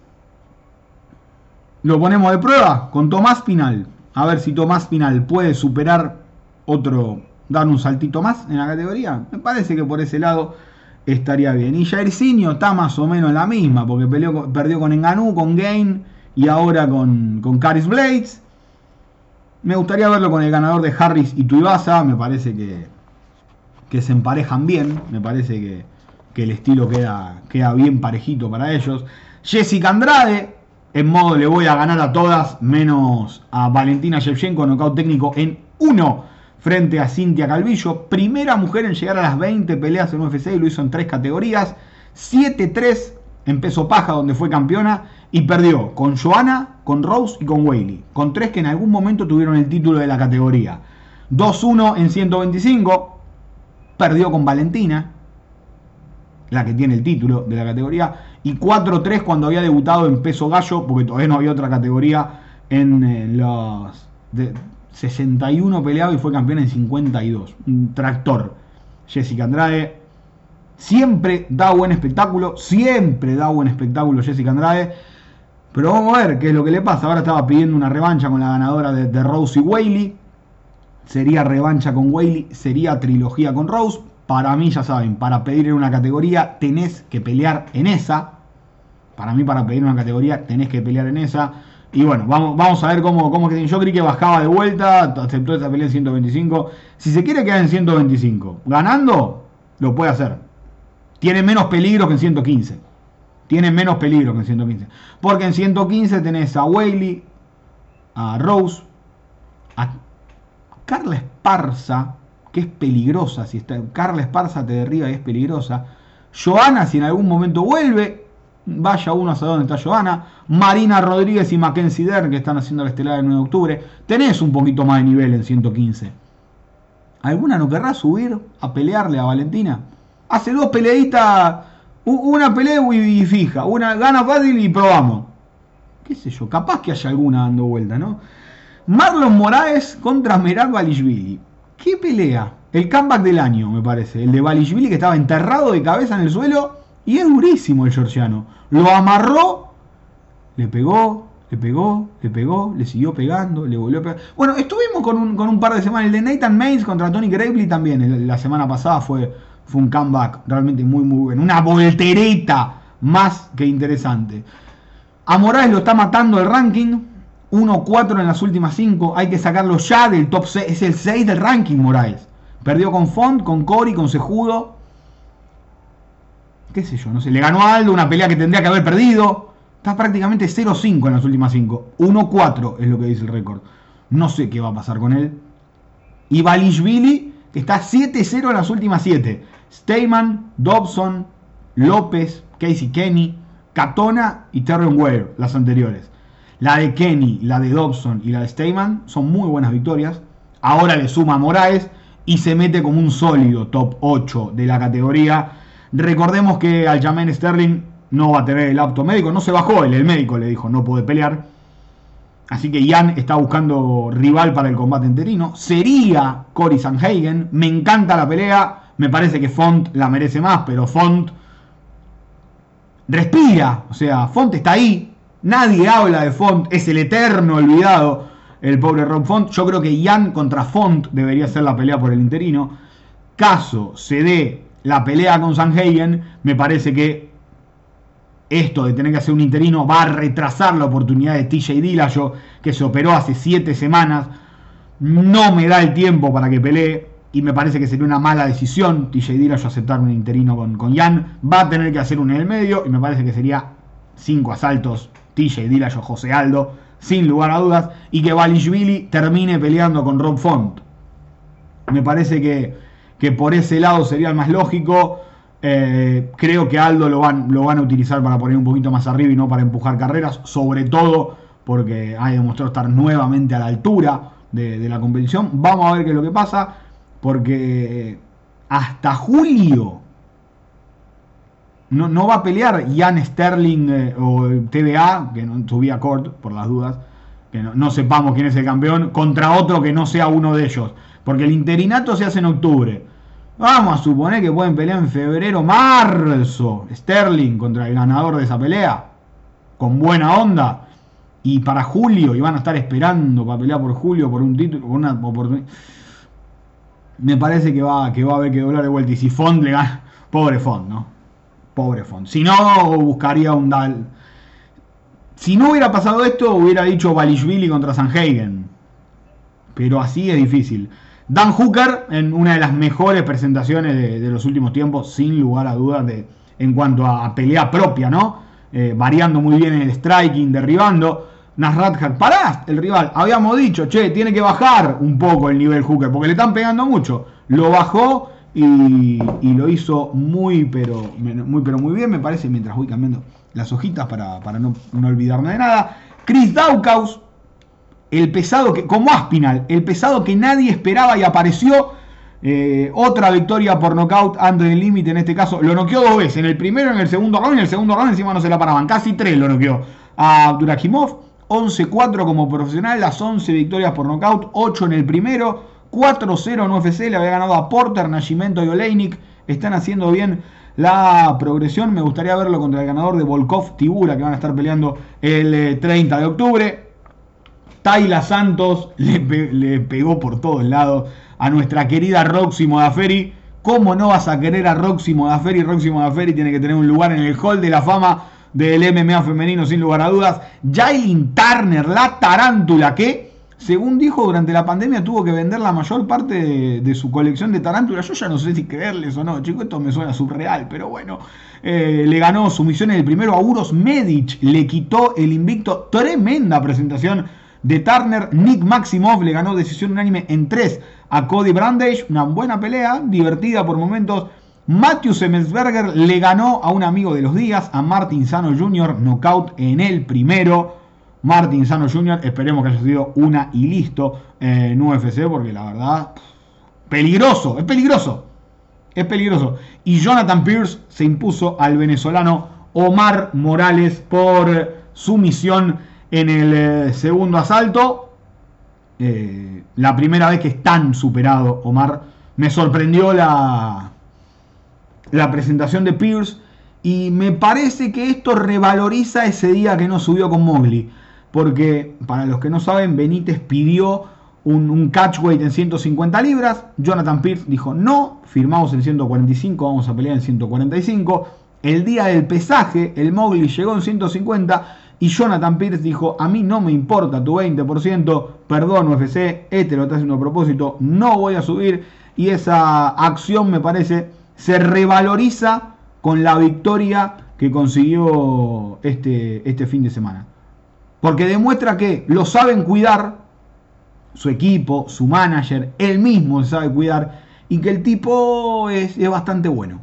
[SPEAKER 1] Lo ponemos de prueba con Tomás Pinal. A ver si Tomás Pinal puede superar otro, dar un saltito más en la categoría. Me parece que por ese lado estaría bien. Y Jairzinho está más o menos en la misma, porque perdió con Enganú, con Gain y ahora con, con Caris Blades. Me gustaría verlo con el ganador de Harris y Tuivasa. Me parece que, que se emparejan bien. Me parece que, que el estilo queda, queda bien parejito para ellos. Jessica Andrade, en modo le voy a ganar a todas, menos a Valentina Shevchenko, nocaut técnico en 1 frente a Cintia Calvillo. Primera mujer en llegar a las 20 peleas en UFC y lo hizo en tres categorías. 7-3 en peso paja, donde fue campeona, y perdió con Joana, con Rose y con Whaley, con tres que en algún momento tuvieron el título de la categoría. 2-1 en 125, perdió con Valentina, la que tiene el título de la categoría, y 4-3 cuando había debutado en peso gallo, porque todavía no había otra categoría en los 61 peleado y fue campeón en 52. Un tractor. Jessica Andrade siempre da buen espectáculo, siempre da buen espectáculo Jessica Andrade. Pero vamos a ver qué es lo que le pasa. Ahora estaba pidiendo una revancha con la ganadora de, de Rose y Whaley. Sería revancha con Whaley, sería trilogía con Rose. Para mí, ya saben, para pedir en una categoría tenés que pelear en esa. Para mí, para pedir una categoría tenés que pelear en esa. Y bueno, vamos, vamos a ver cómo, cómo que yo creí que bajaba de vuelta, aceptó esa pelea en 125. Si se quiere quedar en 125, ganando, lo puede hacer. Tiene menos peligro que en 115. Tiene menos peligro que en 115. Porque en 115 tenés a Whaley, a Rose, a Carla Esparza, que es peligrosa. Si está, Carla Esparza te derriba y es peligrosa. Joana, si en algún momento vuelve, vaya uno a saber dónde está Joana. Marina Rodríguez y Mackenzie Dern, que están haciendo la estelar el 9 de octubre. Tenés un poquito más de nivel en 115. ¿Alguna no querrá subir a pelearle a Valentina? Hace dos peleitas, una pelea y fija, una gana fácil y probamos. ¿Qué sé yo? Capaz que haya alguna dando vuelta, ¿no? Marlon Moraes contra Merab Balishvili. ¿Qué pelea? El comeback del año, me parece. El de Balishvili que estaba enterrado de cabeza en el suelo. Y es durísimo el georgiano. Lo amarró, le pegó, le pegó, le pegó, le siguió pegando, le volvió a pegar. Bueno, estuvimos con un, con un par de semanas. El de Nathan Mays contra Tony Gravely también. La semana pasada fue, fue un comeback realmente muy, muy bueno. Una voltereta más que interesante. A Morales lo está matando el ranking. 1-4 en las últimas 5. Hay que sacarlo ya del top 6. Es el 6 del ranking, Morales. Perdió con Font, con Cory, con Sejudo. Qué sé yo, no sé. Le ganó a Aldo una pelea que tendría que haber perdido. Está prácticamente 0-5 en las últimas 5. 1-4 es lo que dice el récord. No sé qué va a pasar con él. Y Balishvili está 7-0 en las últimas 7. Steyman, Dobson, López, Casey Kenny, Katona y Terren Ware, las anteriores. La de Kenny, la de Dobson y la de Steyman son muy buenas victorias. Ahora le suma a Moraes y se mete como un sólido top 8 de la categoría. Recordemos que al Aljamain Sterling no va a tener el apto médico, no se bajó él, el médico le dijo no puede pelear. Así que Jan está buscando rival para el combate enterino. Sería Cory Sanhagen. Me encanta la pelea. Me parece que Font la merece más, pero Font respira. O sea, Font está ahí. Nadie habla de Font, es el eterno olvidado, el pobre Rob Font. Yo creo que Jan contra Font debería ser la pelea por el interino. Caso se dé la pelea con Sanhagen, me parece que esto de tener que hacer un interino va a retrasar la oportunidad de TJ Dillashaw, que se operó hace 7 semanas. No me da el tiempo para que pelee y me parece que sería una mala decisión TJ Dillashaw aceptar un interino con, con Jan. Va a tener que hacer uno en el medio y me parece que sería 5 asaltos TJ Dillashaw, José Aldo, sin lugar a dudas, y que Balishvili termine peleando con Rob Font. Me parece que, que por ese lado sería el más lógico. Eh, creo que Aldo lo van, lo van a utilizar para poner un poquito más arriba y no para empujar carreras, sobre todo porque ha demostrado estar nuevamente a la altura de, la competición. Vamos a ver qué es lo que pasa, porque hasta julio no, va a pelear Jan Sterling eh, o TBA, que no subía Court por las dudas, que no, sepamos quién es el campeón, contra otro que no sea uno de ellos. Porque el interinato se hace en octubre. Vamos a suponer que pueden pelear en febrero, marzo. Sterling contra el ganador de esa pelea. Con buena onda. Y para julio, y van a estar esperando para pelear por julio, por un título, por una oportunidad. Me parece que va, que va a haber que doblar de vuelta. Y si Font le gana. Pobre Font, ¿no? Pobre Font. Si no, buscaría un Dal si no hubiera pasado esto, hubiera dicho Balishvili contra Sanhagen. Pero así es difícil. Dan Hooker en una de las mejores presentaciones de, los últimos tiempos, sin lugar a dudas, de, en cuanto a, pelea propia, ¿no? Eh, variando muy bien el striking, derribando. Nasrat pará, el rival. Habíamos dicho, che, tiene que bajar un poco el nivel Hooker, porque le están pegando mucho. Lo bajó y, lo hizo muy pero, muy, pero muy bien, me parece, mientras voy cambiando las hojitas para, no, olvidarme de nada. Chris Daukaus, el pesado que, como Aspinal, el pesado que nadie esperaba y apareció. Eh, otra victoria por knockout antes del límite, en este caso lo noqueó dos veces, en el primero, en el segundo round, en el segundo round encima no se la paraban, casi tres lo noqueó a Abdurakhimov, 11-4 como profesional, las 11 victorias por knockout, 8 en el primero, 4-0 en UFC, le había ganado a Porter, Nashimento y Oleinik. Están haciendo bien la progresión. Me gustaría verlo contra el ganador de Volkov Tibura, que van a estar peleando el 30 eh, de octubre. Tayla Santos le, pegó por todos lados a nuestra querida Roxy Modaferi. ¿Cómo no vas a querer a Roxy Modaferi? Roxy Modaferi tiene que tener un lugar en el hall de la fama del MMA femenino, sin lugar a dudas. Jailin Turner, la tarántula que según dijo, durante la pandemia tuvo que vender la mayor parte de, su colección de tarántulas. Yo ya no sé si creerles o no, chicos, esto me suena surreal, pero bueno. Eh, le ganó su misión en el primero a Uros Medic, le quitó el invicto. Tremenda presentación de Turner. Nick Maximov le ganó decisión unánime en 3 a Cody Brandage. Una buena pelea, divertida por momentos. Matthew Semelsberger le ganó a un amigo de los días, a Martin Sano Jr., knockout en el primero. Martin Sano Jr. Esperemos que haya sido una y listo en UFC, porque la verdad, peligroso, es peligroso, es peligroso. Y Jonathan Pierce se impuso al venezolano Omar Morales por sumisión en el eh, segundo asalto. Eh, la primera vez que es tan superado Omar. Me sorprendió la, la presentación de Pierce. Y me parece que esto revaloriza ese día que no subió con Mowgli porque para los que no saben, Benítez pidió un, un catchweight en 150 libras, Jonathan Pierce dijo no, firmamos en 145, vamos a pelear en 145. El día del pesaje, el Mowgli llegó en 150 y Jonathan Pierce dijo, a mí no me importa tu 20%, perdón UFC, este lo está haciendo a propósito, no voy a subir. Y esa acción me parece se revaloriza con la victoria que consiguió este, este fin de semana. Porque demuestra que lo saben cuidar, su equipo, su manager, él mismo sabe cuidar y que el tipo es, bastante bueno.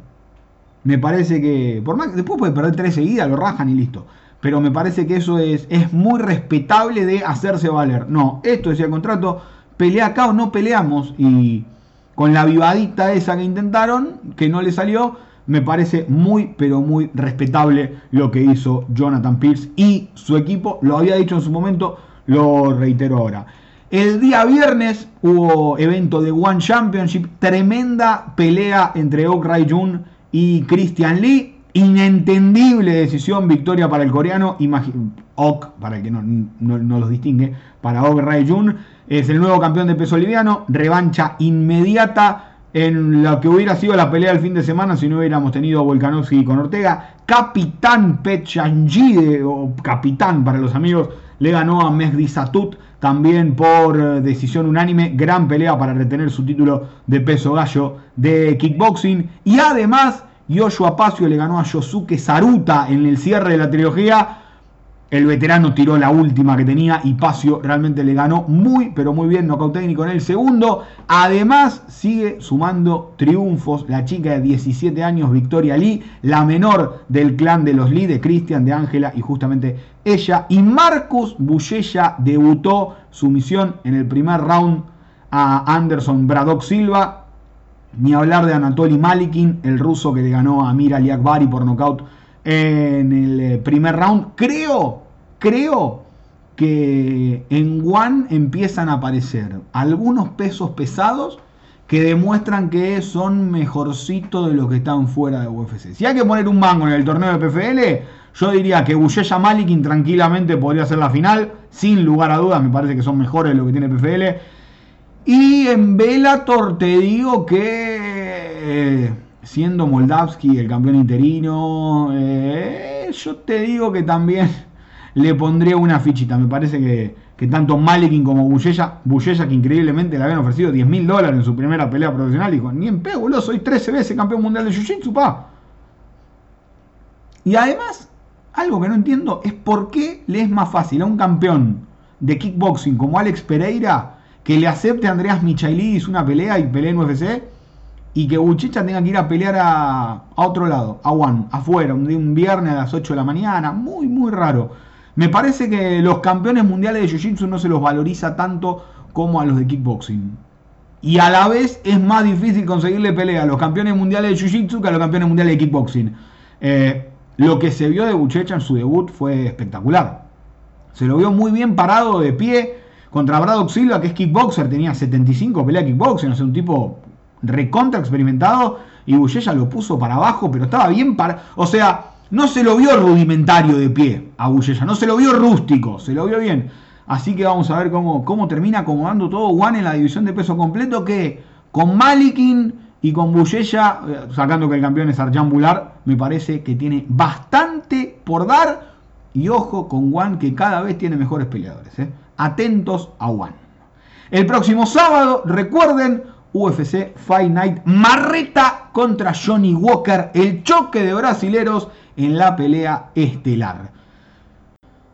[SPEAKER 1] Me parece que, por más después puede perder tres seguidas, lo rajan y listo. Pero me parece que eso es, es muy respetable de hacerse valer. No, esto decía el contrato, pelea acá o no peleamos. Y con la vivadita esa que intentaron, que no le salió, me parece muy, pero muy respetable lo que hizo Jonathan Pierce y su equipo. Lo había dicho en su momento, lo reitero ahora. El día viernes hubo evento de One Championship, tremenda pelea entre Ok Jun y Christian Lee. Inentendible decisión, victoria para el coreano. Ok, para el que no, no, los distingue, para Ok Rai Jun. Es el nuevo campeón de peso liviano. Revancha inmediata en lo que hubiera sido la pelea del fin de semana si no hubiéramos tenido Volkanovski con Ortega. Capitán Pechangide, o capitán para los amigos, le ganó a Mehdi Satut también por eh, decisión unánime. Gran pelea para retener su título de peso gallo de kickboxing. Y además, Yoshua Apacio le ganó a Yosuke Saruta en el cierre de la trilogía. El veterano tiró la última que tenía y Pacio realmente le ganó muy, pero muy bien, nocaut técnico en el segundo. Además, sigue sumando triunfos la chica de 17 años, Victoria Lee, la menor del clan de los Lee, de Cristian, de Ángela y justamente ella. Y Marcus Bullella debutó su misión en el primer round a Anderson Braddock Silva. Ni hablar de Anatoly Malikin, el ruso que le ganó a Mira Liakbari por nocaut en el eh, primer round. Creo, creo que en One empiezan a aparecer algunos pesos pesados que demuestran que son mejorcitos de los que están fuera de UFC. Si hay que poner un mango en el torneo de PFL, yo diría que Buyeya Malikin tranquilamente podría ser la final, sin lugar a dudas, me parece que son mejores de lo que tiene PFL. Y en Bellator te digo que... Eh, siendo Moldavski el campeón interino, eh, yo te digo que también le pondría una fichita. Me parece que, tanto Malikin como Buyeya, Buyeya que increíblemente le habían ofrecido 10 mil dólares en su primera pelea profesional, dijo, ni en pego, boludo, soy 13 veces campeón mundial de Jiu-Jitsu, pa. Y además, algo que no entiendo es por qué le es más fácil a un campeón de kickboxing como Alex Pereira que le acepte a Andreas Michailidis una pelea y pelee en UFC y que Buchecha tenga que ir a pelear a, otro lado, a One, afuera, un, un viernes a las 8 de la mañana, muy, muy raro. Me parece que los campeones mundiales de Jiu-Jitsu no se los valoriza tanto como a los de kickboxing. Y a la vez es más difícil conseguirle pelea a los campeones mundiales de Jiu-Jitsu que a los campeones mundiales de kickboxing. Eh, lo que se vio de Buchecha en su debut fue espectacular. Se lo vio muy bien parado de pie contra Braddock Silva, que es kickboxer, tenía 75 peleas de kickboxing, o sea, un tipo recontra experimentado y Bullella lo puso para abajo, pero estaba bien para... O sea, no se lo vio rudimentario de pie a Bullella, no se lo vio rústico, se lo vio bien. Así que vamos a ver cómo, cómo termina acomodando todo Juan en la división de peso completo que con Malikin y con Bullella, eh, sacando que el campeón es Arjan Bular, me parece que tiene bastante por dar. Y ojo con Juan que cada vez tiene mejores peleadores. Eh. Atentos a Juan. El próximo sábado, recuerden, UFC Fight Night Marreta contra Johnny Walker, el choque de brasileros en la pelea estelar.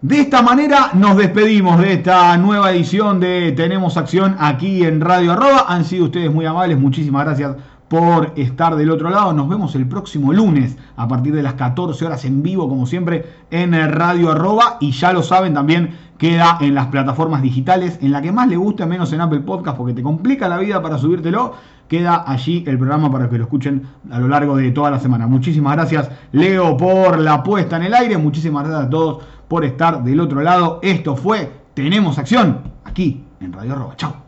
[SPEAKER 1] De esta manera nos despedimos de esta nueva edición de Tenemos Acción aquí en Radio Arroba. Han sido ustedes muy amables, muchísimas gracias por estar del otro lado. Nos vemos el próximo lunes a partir de las 14 horas en vivo, como siempre, en Radio Arroba. Y ya lo saben también queda en las plataformas digitales, en la que más le guste, menos en Apple Podcast, porque te complica la vida para subírtelo. Queda allí el programa para que lo escuchen a lo largo de toda la semana. Muchísimas gracias, Leo, por la puesta en el aire. Muchísimas gracias a todos por estar del otro lado. Esto fue Tenemos Acción aquí en Radio Arroba. Chao.